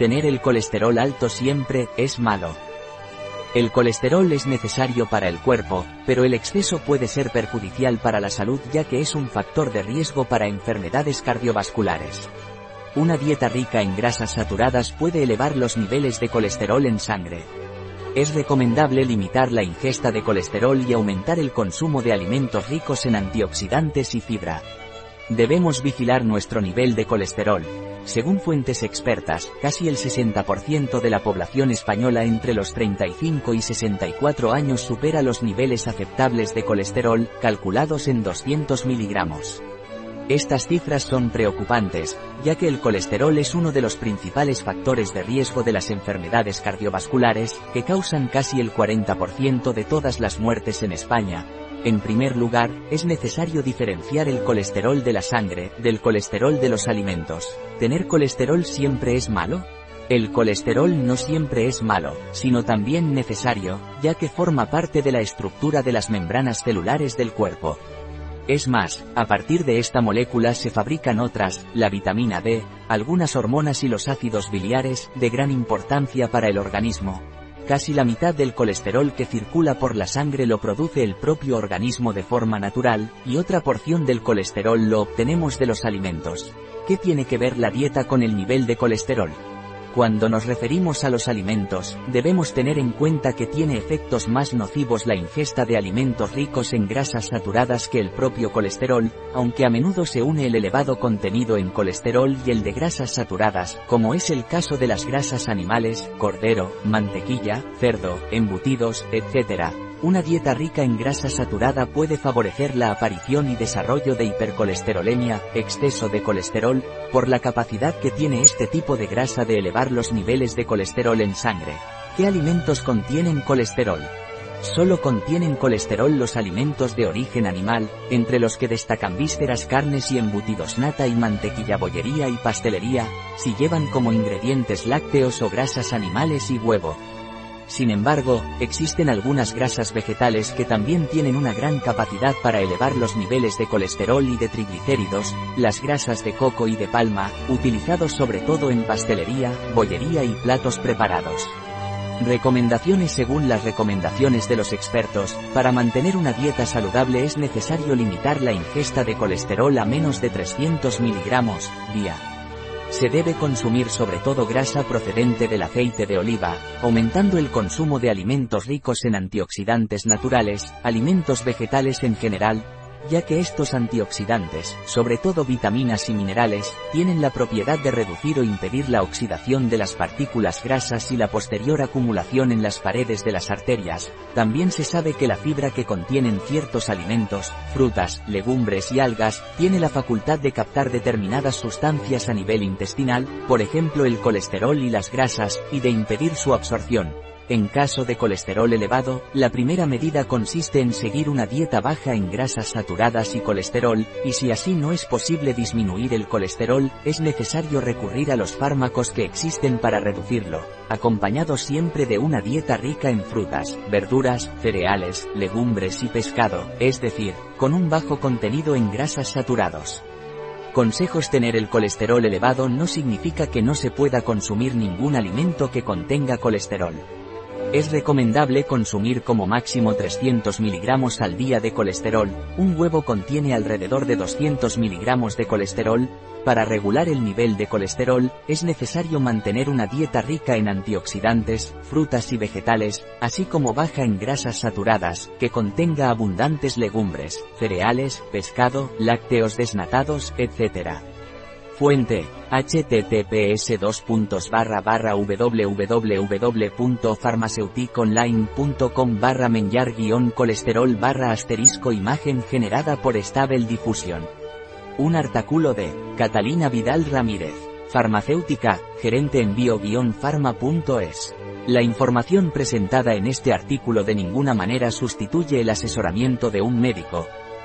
Tener el colesterol alto siempre es malo. El colesterol es necesario para el cuerpo, pero el exceso puede ser perjudicial para la salud ya que es un factor de riesgo para enfermedades cardiovasculares. Una dieta rica en grasas saturadas puede elevar los niveles de colesterol en sangre. Es recomendable limitar la ingesta de colesterol y aumentar el consumo de alimentos ricos en antioxidantes y fibra. Debemos vigilar nuestro nivel de colesterol, según fuentes expertas, casi el 60% de la población española entre los 35 y 64 años supera los niveles aceptables de colesterol, calculados en 200 miligramos. Estas cifras son preocupantes, ya que el colesterol es uno de los principales factores de riesgo de las enfermedades cardiovasculares, que causan casi el 40% de todas las muertes en España, en primer lugar, es necesario diferenciar el colesterol de la sangre, del colesterol de los alimentos. ¿Tener colesterol siempre es malo? El colesterol no siempre es malo, sino también necesario, ya que forma parte de la estructura de las membranas celulares del cuerpo. Es más, a partir de esta molécula se fabrican otras, la vitamina D, algunas hormonas y los ácidos biliares, de gran importancia para el organismo, Casi la mitad del colesterol que circula por la sangre lo produce el propio organismo de forma natural, y otra porción del colesterol lo obtenemos de los alimentos. ¿Qué tiene que ver la dieta con el nivel de colesterol? Cuando nos referimos a los alimentos, debemos tener en cuenta que tiene efectos más nocivos la ingesta de alimentos ricos en grasas saturadas que el propio colesterol, aunque a menudo se une el elevado contenido en colesterol y el de grasas saturadas, como es el caso de las grasas animales, cordero, mantequilla, cerdo, embutidos, etc. Una dieta rica en grasa saturada puede favorecer la aparición y desarrollo de hipercolesterolemia, exceso de colesterol, por la capacidad que tiene este tipo de grasa de elevar los niveles de colesterol en sangre. ¿Qué alimentos contienen colesterol? Solo contienen colesterol los alimentos de origen animal, entre los que destacan vísceras, carnes y embutidos, nata y mantequilla, bollería y pastelería, si llevan como ingredientes lácteos o grasas animales y huevo. Sin embargo, existen algunas grasas vegetales que también tienen una gran capacidad para elevar los niveles de colesterol y de triglicéridos, las grasas de coco y de palma, utilizados sobre todo en pastelería, bollería y platos preparados. Recomendaciones Según las recomendaciones de los expertos, para mantener una dieta saludable es necesario limitar la ingesta de colesterol a menos de 300 miligramos, día. Se debe consumir sobre todo grasa procedente del aceite de oliva, aumentando el consumo de alimentos ricos en antioxidantes naturales, alimentos vegetales en general, ya que estos antioxidantes, sobre todo vitaminas y minerales, tienen la propiedad de reducir o impedir la oxidación de las partículas grasas y la posterior acumulación en las paredes de las arterias. También se sabe que la fibra que contienen ciertos alimentos, frutas, legumbres y algas, tiene la facultad de captar determinadas sustancias a nivel intestinal, por ejemplo el colesterol y las grasas, y de impedir su absorción. En caso de colesterol elevado, la primera medida consiste en seguir una dieta baja en grasas saturadas y colesterol, y si así no es posible disminuir el colesterol, es necesario recurrir a los fármacos que existen para reducirlo, acompañado siempre de una dieta rica en frutas, verduras, cereales, legumbres y pescado, es decir, con un bajo contenido en grasas saturados. Consejos Tener el colesterol elevado no significa que no se pueda consumir ningún alimento que contenga colesterol. Es recomendable consumir como máximo 300 miligramos al día de colesterol, un huevo contiene alrededor de 200 miligramos de colesterol, para regular el nivel de colesterol, es necesario mantener una dieta rica en antioxidantes, frutas y vegetales, así como baja en grasas saturadas, que contenga abundantes legumbres, cereales, pescado, lácteos desnatados, etc. Fuente, https www.farmaceuticonline.com barra menyar guion colesterol barra asterisco imagen generada por Stable Diffusion. Un artículo de Catalina Vidal Ramírez, farmacéutica, gerente en bio-pharma.es. La información presentada en este artículo de ninguna manera sustituye el asesoramiento de un médico,